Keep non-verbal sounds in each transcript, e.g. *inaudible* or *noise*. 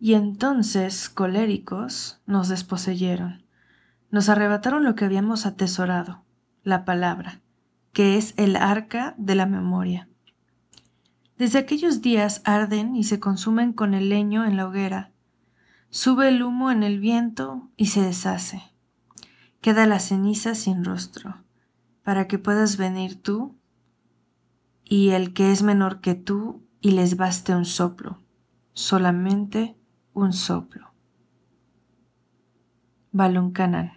Y entonces, coléricos, nos desposeyeron. Nos arrebataron lo que habíamos atesorado, la palabra, que es el arca de la memoria. Desde aquellos días arden y se consumen con el leño en la hoguera. Sube el humo en el viento y se deshace. Queda la ceniza sin rostro, para que puedas venir tú y el que es menor que tú y les baste un soplo, solamente un soplo. Balún Canal.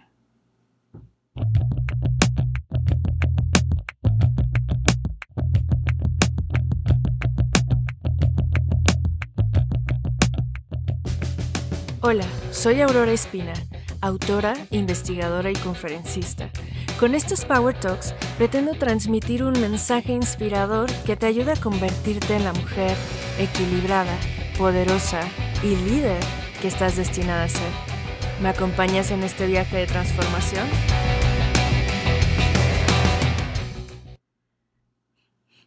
Hola, soy Aurora Espina, autora, investigadora y conferencista. Con estos Power Talks pretendo transmitir un mensaje inspirador que te ayude a convertirte en la mujer equilibrada, poderosa y líder que estás destinada a ser. ¿Me acompañas en este viaje de transformación?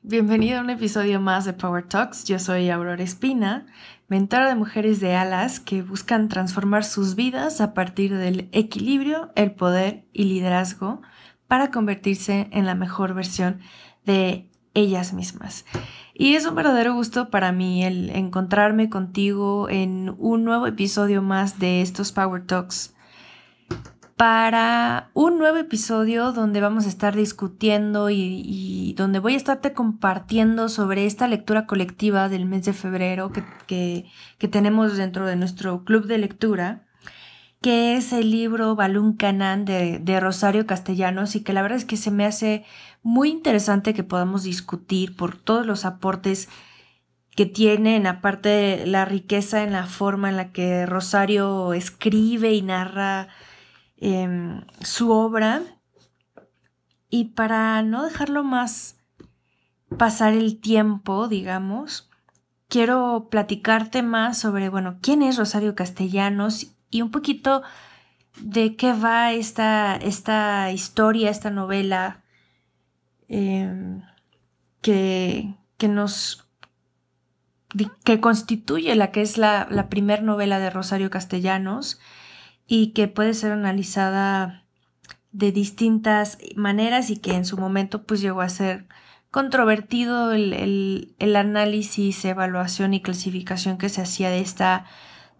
Bienvenido a un episodio más de Power Talks. Yo soy Aurora Espina, mentora de mujeres de alas que buscan transformar sus vidas a partir del equilibrio, el poder y liderazgo para convertirse en la mejor versión de ellas mismas. Y es un verdadero gusto para mí el encontrarme contigo en un nuevo episodio más de estos Power Talks. Para un nuevo episodio donde vamos a estar discutiendo y, donde voy a estarte compartiendo sobre esta lectura colectiva del mes de febrero que, tenemos dentro de nuestro club de lectura, que es el libro Balún Canán de, de Rosario Castellanos y que la verdad es que se me hace muy interesante que podamos discutir por todos los aportes que tienen, aparte la riqueza en la forma en la que Rosario escribe y narra Em, su obra. Y para no dejarlo más pasar el tiempo, digamos, quiero platicarte más sobre, bueno, quién es Rosario Castellanos y un poquito de qué va esta, esta historia, esta novela em, que, que, nos que constituye la que es la, la novela de Rosario Castellanos y que puede ser analizada de distintas maneras y que en su momento pues llegó a ser controvertido el, análisis, evaluación y clasificación que se hacía de esta,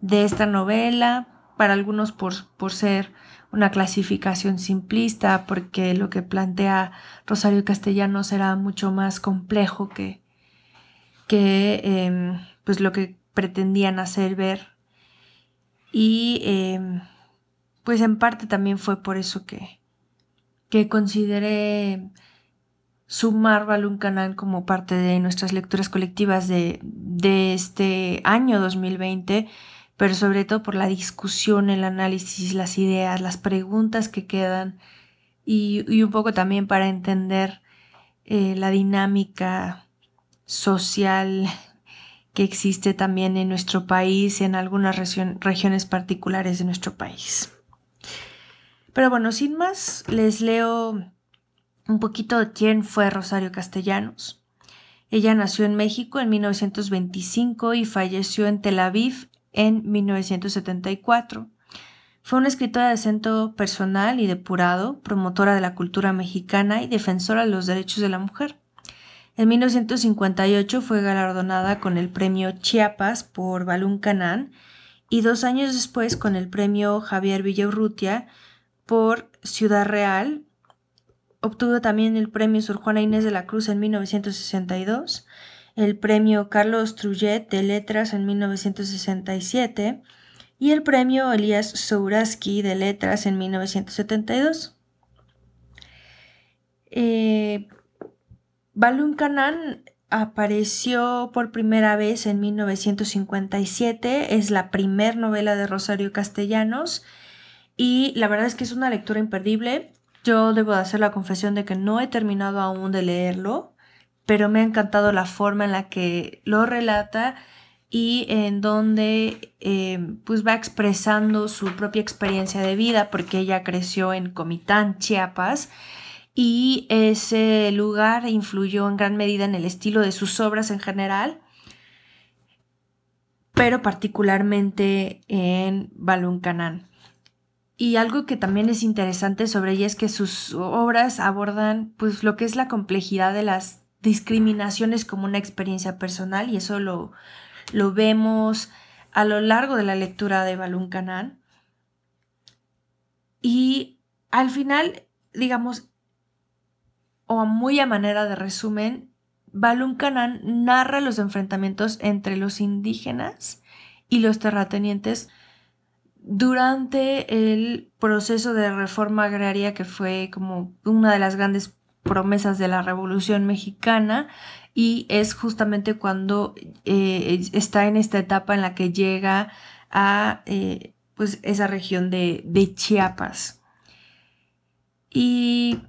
de esta novela, para algunos por, por ser una clasificación simplista, porque lo que plantea Rosario Castellanos era mucho más complejo que, que em, pues lo que pretendían hacer ver. Y em, pues en parte también fue por eso que, que consideré sumar Balloon Canal como parte de nuestras lecturas colectivas de, de, este año 2020, pero sobre todo por la discusión, el análisis, las ideas, las preguntas que quedan y, un poco también para entender eh, la dinámica social que existe también en nuestro país, en algunas regiones particulares de nuestro país. Pero bueno, sin más, les leo un poquito de quién fue Rosario Castellanos. Ella nació en México en 1925 y falleció en Tel Aviv en 1974. Fue una escritora de acento personal y depurado, promotora de la cultura mexicana y defensora de los derechos de la mujer. En 1958 fue galardonada con el premio Chiapas por Balún Canán y dos años después con el premio Javier Villaurrutia por Ciudad Real. Obtuvo también el premio Sor Juana Inés de la Cruz en 1962, el premio Carlos Trujillo de Letras en 1967 y el premio Elías Souraski de Letras en 1972. Eh, Balún Canán apareció por primera vez en 1957, es la primer novela de Rosario Castellanos y la verdad es que es una lectura imperdible. Yo debo de hacer la confesión de que no he terminado aún de leerlo, pero me ha encantado la forma en la que lo relata y en donde eh, pues va expresando su propia experiencia de vida porque ella creció en Comitán, Chiapas y ese lugar influyó en gran medida en el estilo de sus obras en general pero particularmente en Baluncanán. Y algo que también es interesante sobre ella es que sus obras abordan pues lo que es la complejidad de las discriminaciones como una experiencia personal y eso lo, lo vemos a lo largo de la lectura de Balún Canán. Y al final, digamos, o muy a manera de resumen, Balún Canán narra los enfrentamientos entre los indígenas y los terratenientes durante el proceso de reforma agraria que fue como una de las grandes promesas de la Revolución Mexicana y es justamente cuando eh, está en esta etapa en la que llega a eh, pues esa región de, Chiapas. Y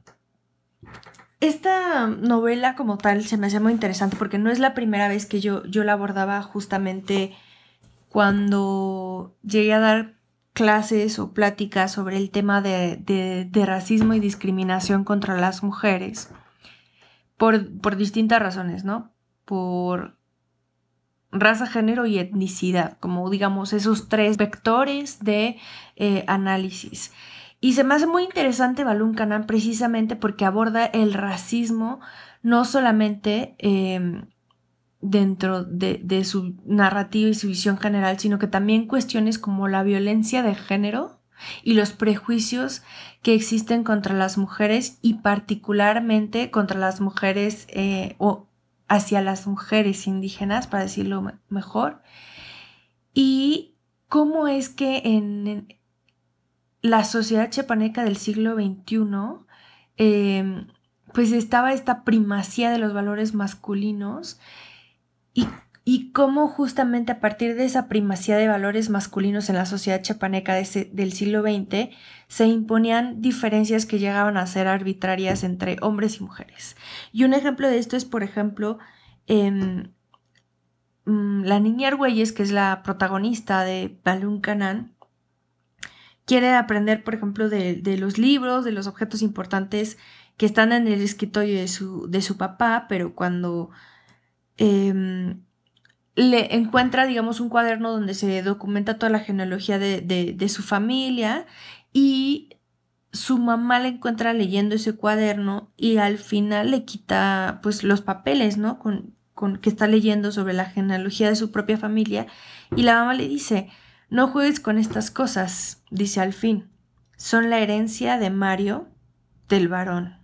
esta novela como tal se me hace muy interesante porque no es la primera vez que yo, yo la abordaba justamente cuando llegué a dar clases o pláticas sobre el tema de, racismo y discriminación contra las mujeres por, distintas razones, ¿no? Por raza, género y etnicidad, como digamos esos tres vectores de eh, análisis. Y se me hace muy interesante Balún Canal precisamente porque aborda el racismo no solamente em, dentro de, su narrativa y su visión general, sino que también cuestiones como la violencia de género y los prejuicios que existen contra las mujeres y particularmente contra las mujeres eh, o hacia las mujeres indígenas, para decirlo mejor, y cómo es que en la sociedad chepaneca del siglo XXI, em, pues estaba esta primacía de los valores masculinos y, cómo justamente a partir de esa primacía de valores masculinos en la sociedad chapaneca del siglo XX se imponían diferencias que llegaban a ser arbitrarias entre hombres y mujeres. Y un ejemplo de esto es, por ejemplo, mm, la niña Argüelles, que es la protagonista de Balún Canán, quiere aprender, por ejemplo, de, los libros, de los objetos importantes que están en el escritorio de su, de su papá, pero cuando Em, le encuentra, digamos, un cuaderno donde se documenta toda la genealogía de, su familia y su mamá le encuentra leyendo ese cuaderno y al final le quita pues los papeles, ¿no? Con, con que está leyendo sobre la genealogía de su propia familia y la mamá le dice, no juegues con estas cosas, dice al fin, son la herencia de Mario del varón.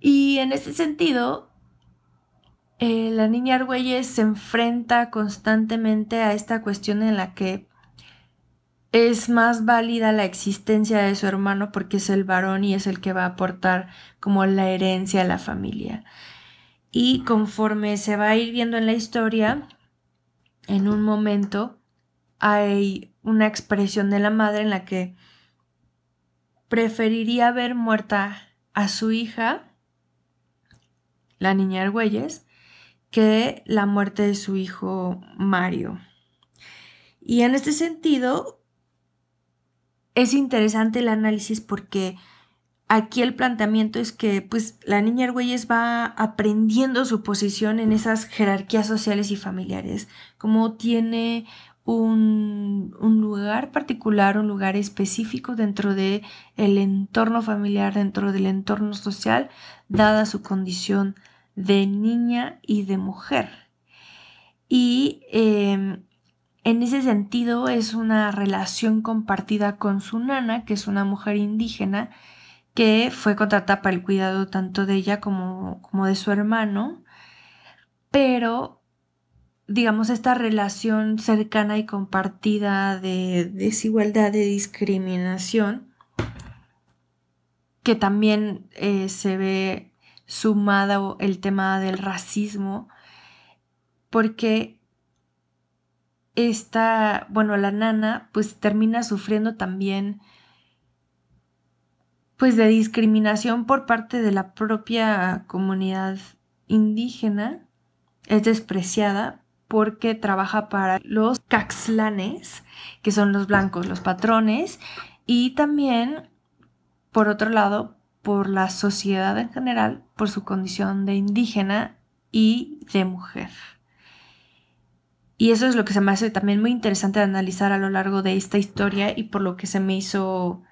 Y en ese sentido, eh, la niña Argüelles se enfrenta constantemente a esta cuestión en la que es más válida la existencia de su hermano porque es el varón y es el que va a aportar como la herencia a la familia. Y conforme se va a ir viendo en la historia, en un momento hay una expresión de la madre en la que preferiría ver muerta a su hija, la niña Argüelles, que la muerte de su hijo Mario. Y en este sentido, es interesante el análisis porque aquí el planteamiento es que pues la niña Argüelles va aprendiendo su posición en esas jerarquías sociales y familiares, como tiene un, un, lugar particular, un lugar específico dentro del el entorno familiar, dentro del entorno social, dada su condición de niña y de mujer. Y em, en ese sentido es una relación compartida con su nana, que es una mujer indígena, que fue contratada para el cuidado tanto de ella como, como de su hermano, pero digamos esta relación cercana y compartida de desigualdad, de discriminación, que también eh, se ve sumado el tema del racismo, porque esta, bueno, la nana pues termina sufriendo también pues de discriminación por parte de la propia comunidad indígena, es despreciada porque trabaja para los caxlanes, que son los blancos, los patrones, y también, por otro lado, por la sociedad en general, por su condición de indígena y de mujer. Y eso es lo que se me hace también muy interesante analizar a lo largo de esta historia y por lo que se me hizo,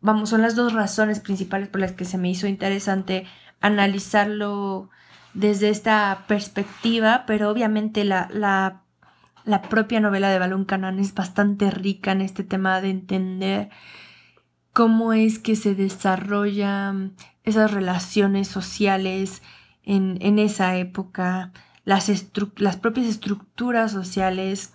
vamos, son las dos razones principales por las que se me hizo interesante analizarlo desde esta perspectiva, pero obviamente la, la, la propia novela de Balón Canán es bastante rica en este tema de entender cómo es que se desarrollan esas relaciones sociales en, en esa época, las, las, propias estructuras sociales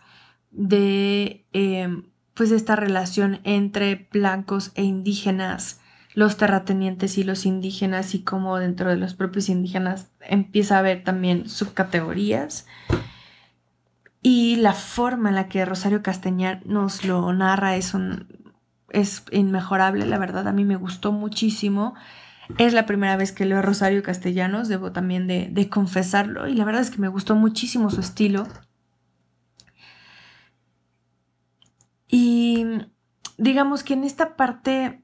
de em, pues esta relación entre blancos e indígenas, los terratenientes y los indígenas y cómo dentro de los propios indígenas empieza a haber también subcategorías. Y la forma en la que Rosario Castañar nos lo narra es, un, es inmejorable, la verdad, a mí me gustó muchísimo. Es la primera vez que leo a Rosario Castellanos, debo también de, confesarlo, y la verdad es que me gustó muchísimo su estilo. Y digamos que en esta parte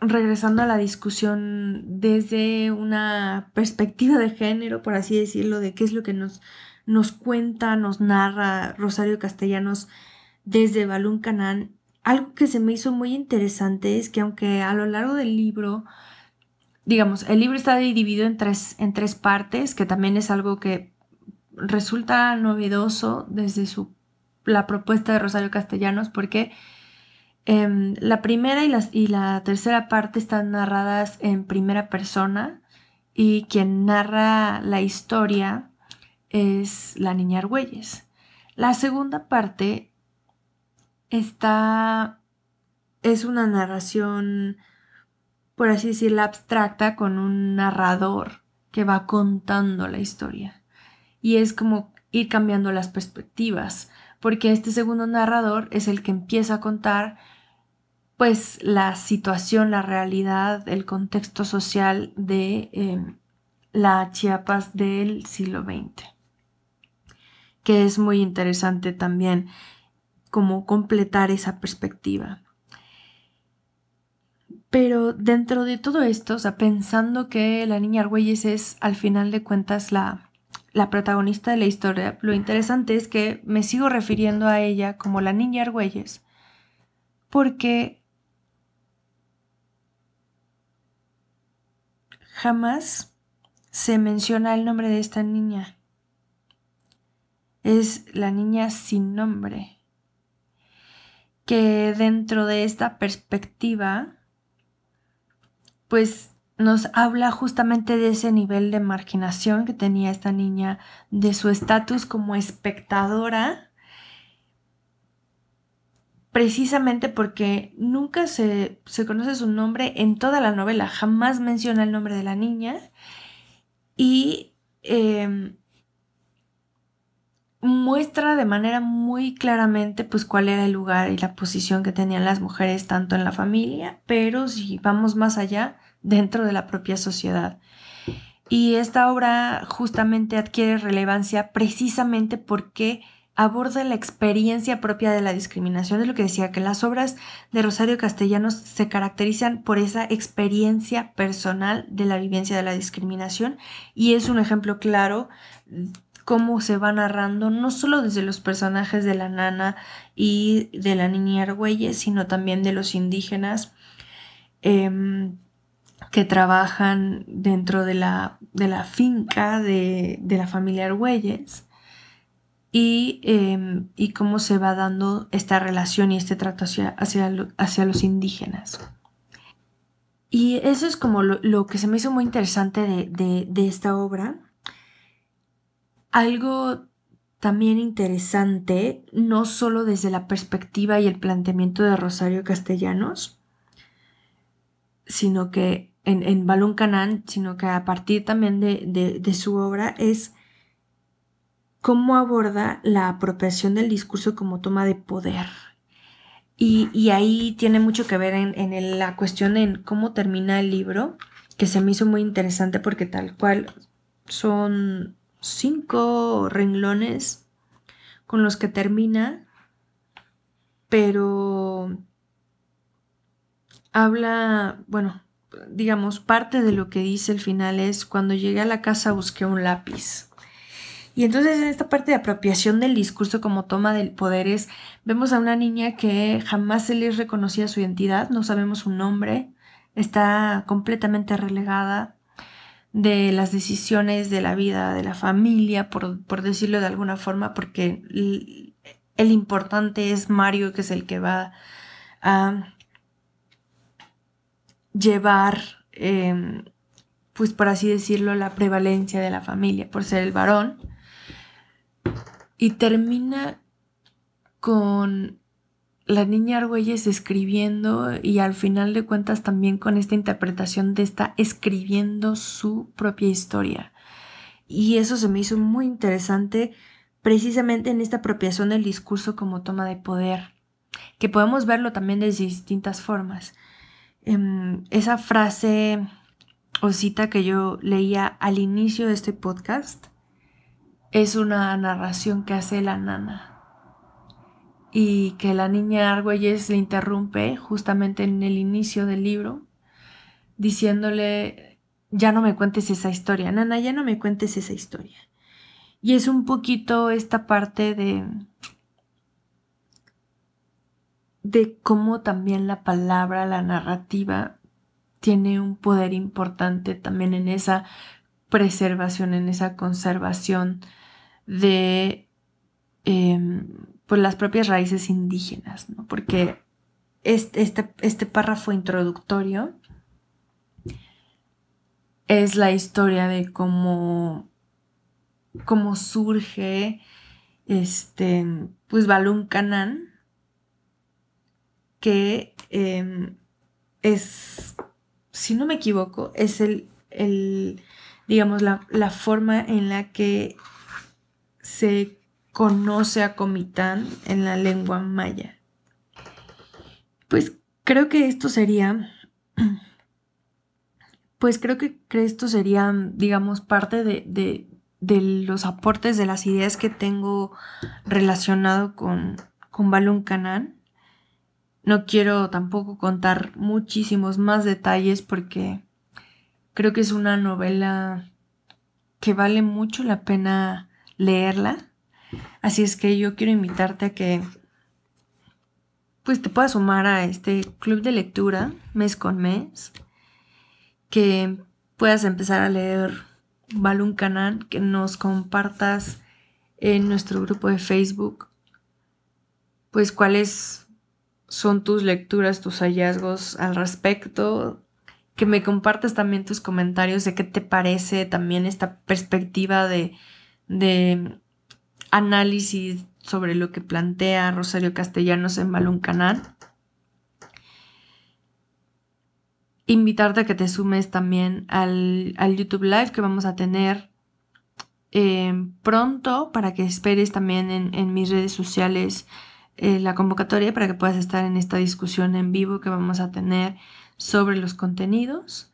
regresando a la discusión desde una perspectiva de género, por así decirlo, de qué es lo que nos, nos cuenta, nos narra Rosario Castellanos desde Balún Canán, algo que se me hizo muy interesante es que aunque a lo largo del libro, digamos, el libro está dividido en tres, en tres partes, que también es algo que resulta novedoso desde su, la propuesta de Rosario Castellanos, porque Em, la primera y la, y la tercera parte están narradas en primera persona y quien narra la historia es la niña Argüelles. La segunda parte está es una narración, por así decirlo, abstracta con un narrador que va contando la historia. Y es como ir cambiando las perspectivas, porque este segundo narrador es el que empieza a contar pues la situación, la realidad, el contexto social de em, la Chiapas del siglo XX, que es muy interesante también como completar esa perspectiva. Pero dentro de todo esto, o sea, pensando que la niña Argüelles es al final de cuentas la, la protagonista de la historia, lo interesante es que me sigo refiriendo a ella como la niña Argüelles, porque Jamás se menciona el nombre de esta niña. Es la niña sin nombre, que dentro de esta perspectiva, pues nos habla justamente de ese nivel de marginación que tenía esta niña, de su estatus como espectadora precisamente porque nunca se, conoce su nombre en toda la novela, jamás menciona el nombre de la niña y em, muestra de manera muy claramente pues cuál era el lugar y la posición que tenían las mujeres tanto en la familia, pero si vamos más allá, dentro de la propia sociedad. Y esta obra justamente adquiere relevancia precisamente porque aborda la experiencia propia de la discriminación. Es lo que decía, que las obras de Rosario Castellanos se caracterizan por esa experiencia personal de la vivencia de la discriminación y es un ejemplo claro cómo se va narrando no solo desde los personajes de la nana y de la niña Argüelles, sino también de los indígenas em, que trabajan dentro de la, de la finca de, de la familia Argüelles Em, y, cómo se va dando esta relación y este trato hacia, hacia, los indígenas. Y eso es como lo, que se me hizo muy interesante de, de esta obra. Algo también interesante, no solo desde la perspectiva y el planteamiento de Rosario Castellanos, sino que en, en Balón Canán, sino que a partir también de, de su obra, es cómo aborda la apropiación del discurso como toma de poder. Y, ahí tiene mucho que ver en, la cuestión en cómo termina el libro, que se me hizo muy interesante porque tal cual son cinco renglones con los que termina, pero habla, bueno, digamos, parte de lo que dice el final es, cuando llegué a la casa busqué un lápiz Y entonces en esta parte de apropiación del discurso como toma del poder es, vemos a una niña que jamás se le reconocía su identidad, no sabemos su nombre, está completamente relegada de las decisiones de la vida, de la familia, por, decirlo de alguna forma, porque el, importante es Mario, que es el que va a llevar, em, pues por así decirlo, la prevalencia de la familia, por ser el varón. Y termina con la niña Argüelles escribiendo y al final de cuentas también con esta interpretación de esta escribiendo su propia historia. Y eso se me hizo muy interesante precisamente en esta apropiación del discurso como toma de poder, que podemos verlo también de distintas formas. Em, esa frase o cita que yo leía al inicio de este podcast es una narración que hace la nana y que la niña Argüelles le interrumpe justamente en el inicio del libro, diciéndole, ya no me cuentes esa historia, Nana, ya no me cuentes esa historia. Y es un poquito esta parte de, de cómo también la palabra, la narrativa, tiene un poder importante también en esa preservación, en esa conservación de em, pues las propias raíces indígenas, ¿no? Porque este, este, este párrafo introductorio es la historia de cómo, cómo surge este, pues Balún Canán, que em, es, si no me equivoco, es el, el digamos, la, la, forma en la que se conoce a Comitán en la lengua maya. Pues creo que esto sería, *clears throat* pues creo que, esto sería, digamos, parte de, de, de, los aportes de las ideas que tengo relacionado con, con Balún Canán. No quiero tampoco contar muchísimos más detalles porque creo que es una novela que vale mucho la pena leerla Así es que yo quiero invitarte a que pues te puedas sumar a este club de lectura mes con mes, que puedas empezar a leer Balún Canal, que nos compartas en nuestro grupo de Facebook, pues cuáles son tus lecturas, tus hallazgos al respecto, que me compartas también tus comentarios de qué te parece también esta perspectiva de, de análisis sobre lo que plantea Rosario Castellanos en Balún Canal. Invitarte a que te sumes también al, YouTube Live que vamos a tener eh, pronto para que esperes también en, mis redes sociales eh, la convocatoria para que puedas estar en esta discusión en vivo que vamos a tener sobre los contenidos.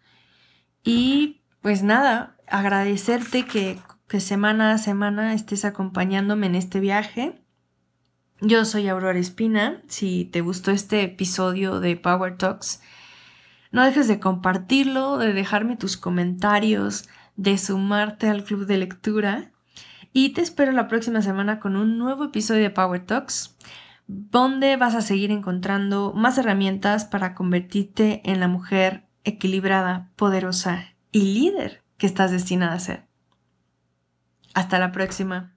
Y pues nada, agradecerte que que semana a semana estés acompañándome en este viaje. Yo soy Aurora Espina. Si te gustó este episodio de Power Talks, no dejes de compartirlo, de dejarme tus comentarios, de sumarte al club de lectura. Y te espero la próxima semana con un nuevo episodio de Power Talks, donde vas a seguir encontrando más herramientas para convertirte en la mujer equilibrada, poderosa y líder que estás destinada a ser. Hasta la próxima.